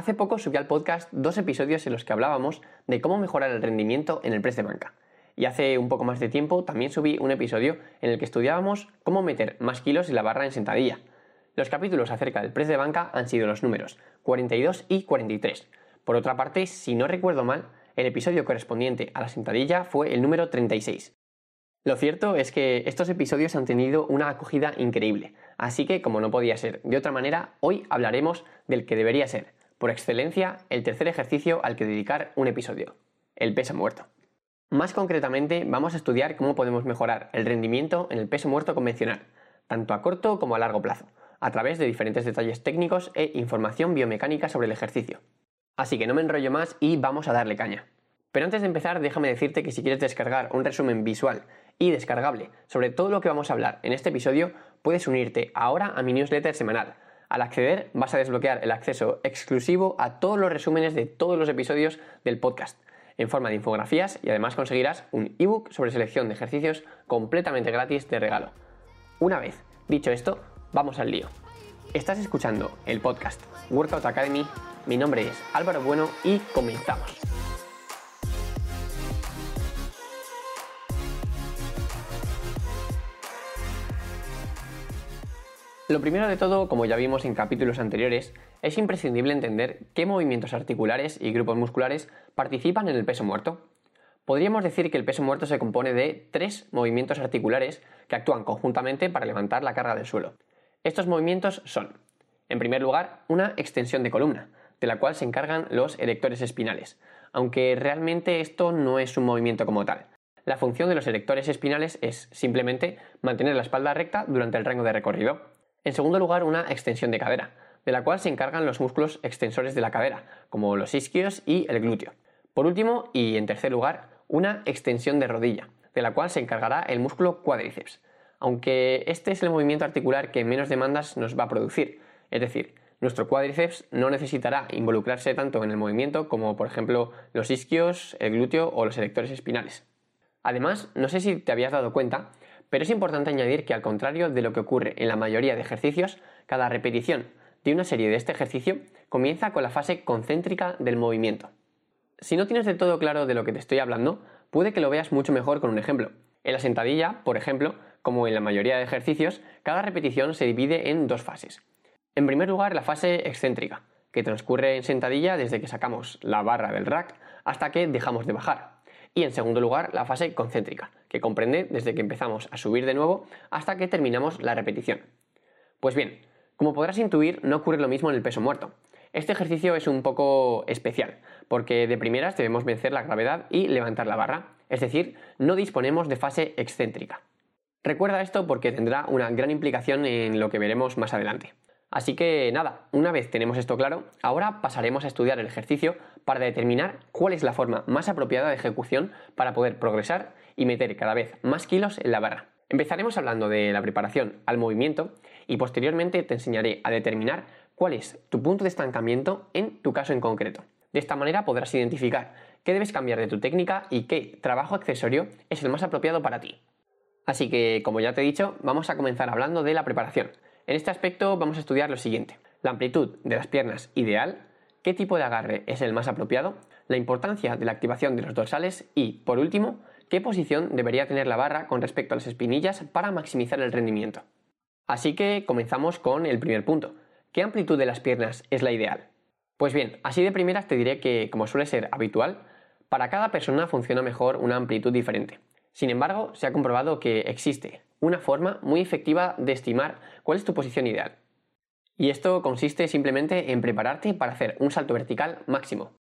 Hace poco subí al podcast dos episodios en los que hablábamos de cómo mejorar el rendimiento en el press de banca. Y hace un poco más de tiempo también subí un episodio en el que estudiábamos cómo meter más kilos en la barra en sentadilla. Los capítulos acerca del press de banca han sido los números 42 y 43. Por otra parte, si no recuerdo mal, el episodio correspondiente a la sentadilla fue el número 36. Lo cierto es que estos episodios han tenido una acogida increíble, así que como no podía ser de otra manera, hoy hablaremos del que debería ser, por excelencia, el tercer ejercicio al que dedicar un episodio, el peso muerto. Más concretamente, vamos a estudiar cómo podemos mejorar el rendimiento en el peso muerto convencional, tanto a corto como a largo plazo, a través de diferentes detalles técnicos e información biomecánica sobre el ejercicio. Así que no me enrollo más y vamos a darle caña. Pero antes de empezar, déjame decirte que si quieres descargar un resumen visual y descargable sobre todo lo que vamos a hablar en este episodio, puedes unirte ahora a mi newsletter semanal. Al acceder vas a desbloquear el acceso exclusivo a todos los resúmenes de todos los episodios del podcast en forma de infografías y además conseguirás un ebook sobre selección de ejercicios completamente gratis de regalo. Una vez dicho esto, vamos al lío. Estás escuchando el podcast Workout Academy, mi nombre es Álvaro Bueno y comenzamos. Lo primero de todo, como ya vimos en capítulos anteriores, es imprescindible entender qué movimientos articulares y grupos musculares participan en el peso muerto. Podríamos decir que el peso muerto se compone de tres movimientos articulares que actúan conjuntamente para levantar la carga del suelo. Estos movimientos son, en primer lugar, una extensión de columna, de la cual se encargan los erectores espinales, aunque realmente esto no es un movimiento como tal. La función de los erectores espinales es simplemente mantener la espalda recta durante el rango de recorrido. En segundo lugar, una extensión de cadera, de la cual se encargan los músculos extensores de la cadera, como los isquios y el glúteo. Por último, y en tercer lugar, una extensión de rodilla, de la cual se encargará el músculo cuádriceps, aunque este es el movimiento articular que menos demandas nos va a producir, es decir, nuestro cuádriceps no necesitará involucrarse tanto en el movimiento como por ejemplo los isquios, el glúteo o los erectores espinales. Además, no sé si te habías dado cuenta, pero es importante añadir que al contrario de lo que ocurre en la mayoría de ejercicios, cada repetición de una serie de este ejercicio comienza con la fase concéntrica del movimiento. Si no tienes de todo claro de lo que te estoy hablando, puede que lo veas mucho mejor con un ejemplo. En la sentadilla, por ejemplo, como en la mayoría de ejercicios, cada repetición se divide en dos fases. En primer lugar, la fase excéntrica, que transcurre en sentadilla desde que sacamos la barra del rack hasta que dejamos de bajar y en segundo lugar la fase concéntrica, que comprende desde que empezamos a subir de nuevo hasta que terminamos la repetición. Pues bien, como podrás intuir, no ocurre lo mismo en el peso muerto. Este ejercicio es un poco especial, porque de primeras debemos vencer la gravedad y levantar la barra, es decir, no disponemos de fase excéntrica. Recuerda esto porque tendrá una gran implicación en lo que veremos más adelante. Así que nada, una vez tenemos esto claro, ahora pasaremos a estudiar el ejercicio para determinar cuál es la forma más apropiada de ejecución para poder progresar y meter cada vez más kilos en la barra. Empezaremos hablando de la preparación al movimiento y posteriormente te enseñaré a determinar cuál es tu punto de estancamiento en tu caso en concreto. De esta manera podrás identificar qué debes cambiar de tu técnica y qué trabajo accesorio es el más apropiado para ti. Así que, como ya te he dicho, vamos a comenzar hablando de la preparación. En este aspecto vamos a estudiar lo siguiente. La amplitud de las piernas ideal, qué tipo de agarre es el más apropiado, la importancia de la activación de los dorsales y, por último, qué posición debería tener la barra con respecto a las espinillas para maximizar el rendimiento. Así que comenzamos con el primer punto. ¿Qué amplitud de las piernas es la ideal? Pues bien, así de primeras te diré que, como suele ser habitual, para cada persona funciona mejor una amplitud diferente. Sin embargo, se ha comprobado que existe una forma muy efectiva de estimar cuál es tu posición ideal. Y esto consiste simplemente en prepararte para hacer un salto vertical máximo.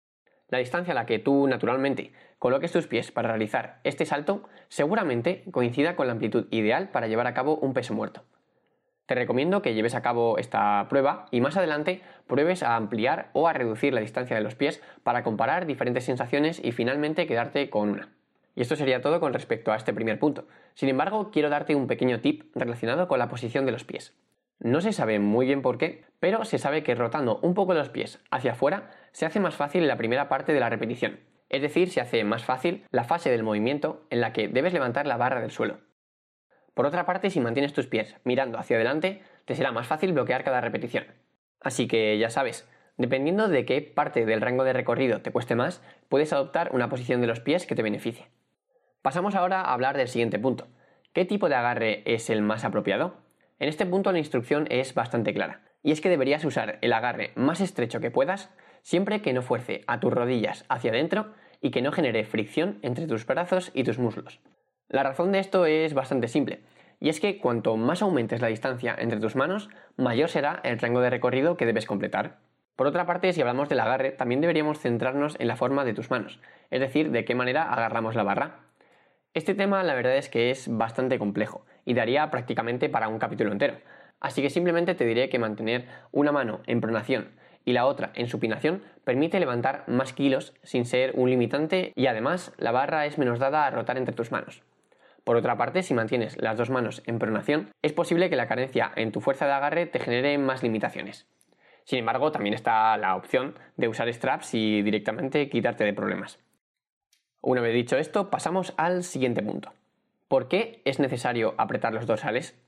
La distancia a la que tú naturalmente coloques tus pies para realizar este salto seguramente coincida con la amplitud ideal para llevar a cabo un peso muerto. Te recomiendo que lleves a cabo esta prueba y más adelante pruebes a ampliar o a reducir la distancia de los pies para comparar diferentes sensaciones y finalmente quedarte con una. Y esto sería todo con respecto a este primer punto. Sin embargo, quiero darte un pequeño tip relacionado con la posición de los pies. No se sabe muy bien por qué, pero se sabe que rotando un poco los pies hacia afuera se hace más fácil la primera parte de la repetición. Es decir, se hace más fácil la fase del movimiento en la que debes levantar la barra del suelo. Por otra parte, si mantienes tus pies mirando hacia adelante, te será más fácil bloquear cada repetición. Así que ya sabes, Dependiendo de qué parte del rango de recorrido te cueste más, puedes adoptar una posición de los pies que te beneficie. Pasamos ahora a hablar del siguiente punto. ¿Qué tipo de agarre es el más apropiado? En este punto la instrucción es bastante clara, y es que deberías usar el agarre más estrecho que puedas, siempre que no fuerce a tus rodillas hacia adentro y que no genere fricción entre tus brazos y tus muslos. La razón de esto es bastante simple, y es que cuanto más aumentes la distancia entre tus manos, mayor será el rango de recorrido que debes completar. Por otra parte, si hablamos del agarre, también deberíamos centrarnos en la forma de tus manos, es decir, de qué manera agarramos la barra. Este tema la verdad es que es bastante complejo y daría prácticamente para un capítulo entero, así que simplemente te diré que mantener una mano en pronación y la otra en supinación permite levantar más kilos sin ser un limitante y además la barra es menos dada a rotar entre tus manos. Por otra parte, si mantienes las dos manos en pronación, es posible que la carencia en tu fuerza de agarre te genere más limitaciones. Sin embargo, también está la opción de usar straps y directamente quitarte de problemas. Una vez dicho esto, pasamos al siguiente punto. ¿Por qué es necesario apretar los dorsales?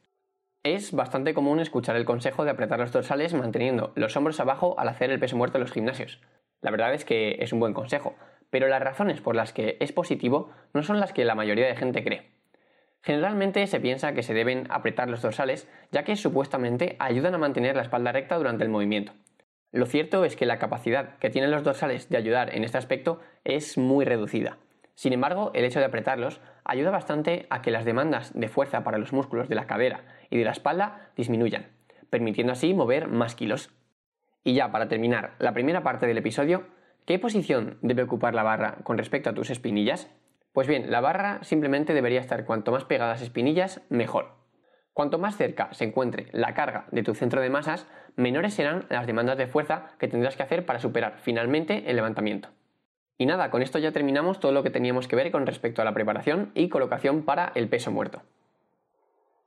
Es bastante común escuchar el consejo de apretar los dorsales manteniendo los hombros abajo al hacer el peso muerto en los gimnasios. La verdad es que es un buen consejo, pero las razones por las que es positivo no son las que la mayoría de gente cree. Generalmente se piensa que se deben apretar los dorsales, ya que supuestamente ayudan a mantener la espalda recta durante el movimiento. Lo cierto es que la capacidad que tienen los dorsales de ayudar en este aspecto es muy reducida. Sin embargo, el hecho de apretarlos ayuda bastante a que las demandas de fuerza para los músculos de la cadera y de la espalda disminuyan, permitiendo así mover más kilos. Y ya para terminar la primera parte del episodio, ¿qué posición debe ocupar la barra con respecto a tus espinillas? Pues bien, la barra simplemente debería estar cuanto más pegada a las espinillas, mejor. Cuanto más cerca se encuentre la carga de tu centro de masas, menores serán las demandas de fuerza que tendrás que hacer para superar finalmente el levantamiento. Y nada, con esto ya terminamos todo lo que teníamos que ver con respecto a la preparación y colocación para el peso muerto.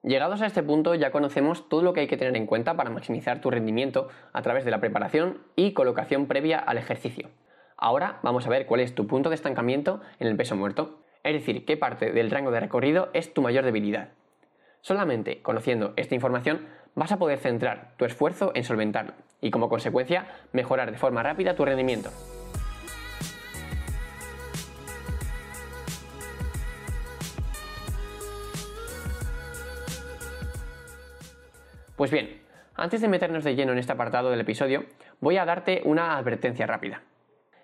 Llegados a este punto ya conocemos todo lo que hay que tener en cuenta para maximizar tu rendimiento a través de la preparación y colocación previa al ejercicio. Ahora vamos a ver cuál es tu punto de estancamiento en el peso muerto, es decir, qué parte del rango de recorrido es tu mayor debilidad. Solamente conociendo esta información vas a poder centrar tu esfuerzo en solventarlo y como consecuencia mejorar de forma rápida tu rendimiento. Pues bien, antes de meternos de lleno en este apartado del episodio, voy a darte una advertencia rápida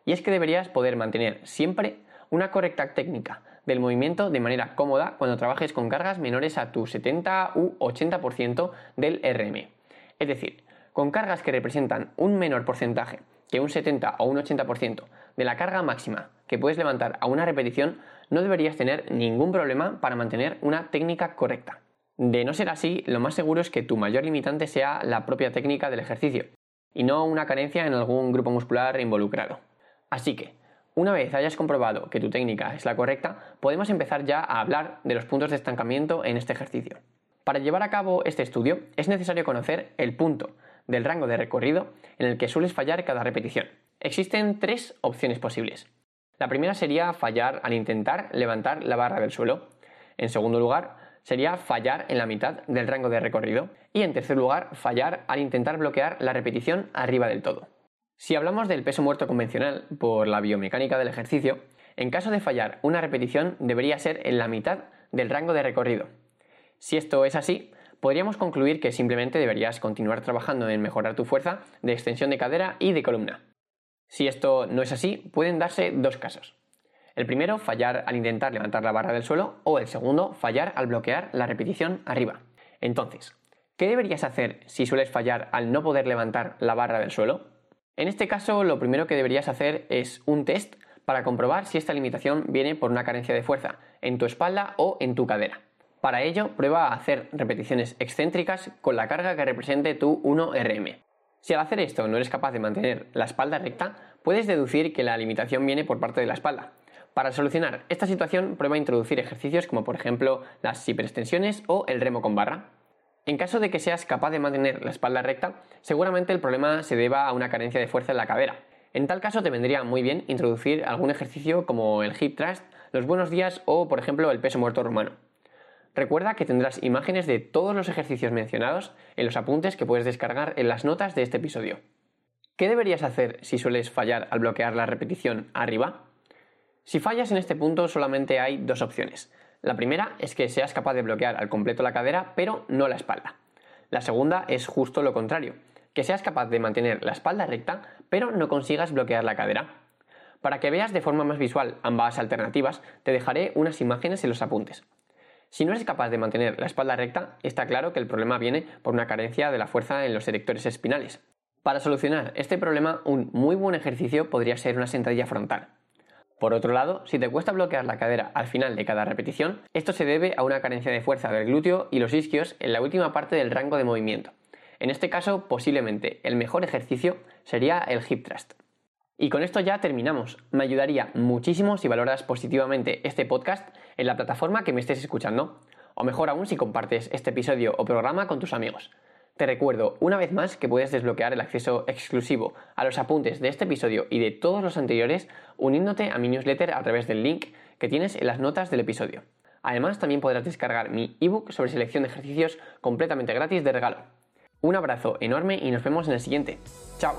y es que deberías poder mantener siempre una correcta técnica del movimiento de manera cómoda cuando trabajes con cargas menores a tu 70 u 80% del RM. Es decir, con cargas que representan un menor porcentaje que un 70 o un 80% de la carga máxima que puedes levantar a una repetición, no deberías tener ningún problema para mantener una técnica correcta. De no ser así, lo más seguro es que tu mayor limitante sea la propia técnica del ejercicio y no una carencia en algún grupo muscular involucrado. Así que, una vez hayas comprobado que tu técnica es la correcta, podemos empezar ya a hablar de los puntos de estancamiento en este ejercicio. Para llevar a cabo este estudio es necesario conocer el punto del rango de recorrido en el que sueles fallar cada repetición. Existen tres opciones posibles. La primera sería fallar al intentar levantar la barra del suelo. En segundo lugar, sería fallar en la mitad del rango de recorrido. Y en tercer lugar, fallar al intentar bloquear la repetición arriba del todo. Si hablamos del peso muerto convencional por la biomecánica del ejercicio, en caso de fallar una repetición debería ser en la mitad del rango de recorrido. Si esto es así, podríamos concluir que simplemente deberías continuar trabajando en mejorar tu fuerza de extensión de cadera y de columna. Si esto no es así, pueden darse dos casos. El primero, fallar al intentar levantar la barra del suelo, o el segundo, fallar al bloquear la repetición arriba. Entonces, ¿qué deberías hacer si sueles fallar al no poder levantar la barra del suelo? En este caso, lo primero que deberías hacer es un test para comprobar si esta limitación viene por una carencia de fuerza en tu espalda o en tu cadera. Para ello, prueba a hacer repeticiones excéntricas con la carga que represente tu 1RM. Si al hacer esto no eres capaz de mantener la espalda recta, puedes deducir que la limitación viene por parte de la espalda. Para solucionar esta situación, prueba a introducir ejercicios como por ejemplo las hiperextensiones o el remo con barra. En caso de que seas capaz de mantener la espalda recta, seguramente el problema se deba a una carencia de fuerza en la cadera. En tal caso te vendría muy bien introducir algún ejercicio como el hip thrust, los buenos días o por ejemplo el peso muerto rumano. Recuerda que tendrás imágenes de todos los ejercicios mencionados en los apuntes que puedes descargar en las notas de este episodio. ¿Qué deberías hacer si sueles fallar al bloquear la repetición arriba? Si fallas en este punto solamente hay dos opciones. La primera es que seas capaz de bloquear al completo la cadera pero no la espalda. La segunda es justo lo contrario, que seas capaz de mantener la espalda recta pero no consigas bloquear la cadera. Para que veas de forma más visual ambas alternativas, te dejaré unas imágenes en los apuntes. Si no eres capaz de mantener la espalda recta, está claro que el problema viene por una carencia de la fuerza en los erectores espinales. Para solucionar este problema, un muy buen ejercicio podría ser una sentadilla frontal. Por otro lado, si te cuesta bloquear la cadera al final de cada repetición, esto se debe a una carencia de fuerza del glúteo y los isquios en la última parte del rango de movimiento. En este caso, posiblemente el mejor ejercicio sería el hip thrust. Y con esto ya terminamos. Me ayudaría muchísimo si valoras positivamente este podcast en la plataforma que me estés escuchando, o mejor aún si compartes este episodio o programa con tus amigos. Te recuerdo una vez más que puedes desbloquear el acceso exclusivo a los apuntes de este episodio y de todos los anteriores uniéndote a mi newsletter a través del link que tienes en las notas del episodio. Además, también podrás descargar mi ebook sobre selección de ejercicios completamente gratis de regalo. Un abrazo enorme y nos vemos en el siguiente. ¡Chao!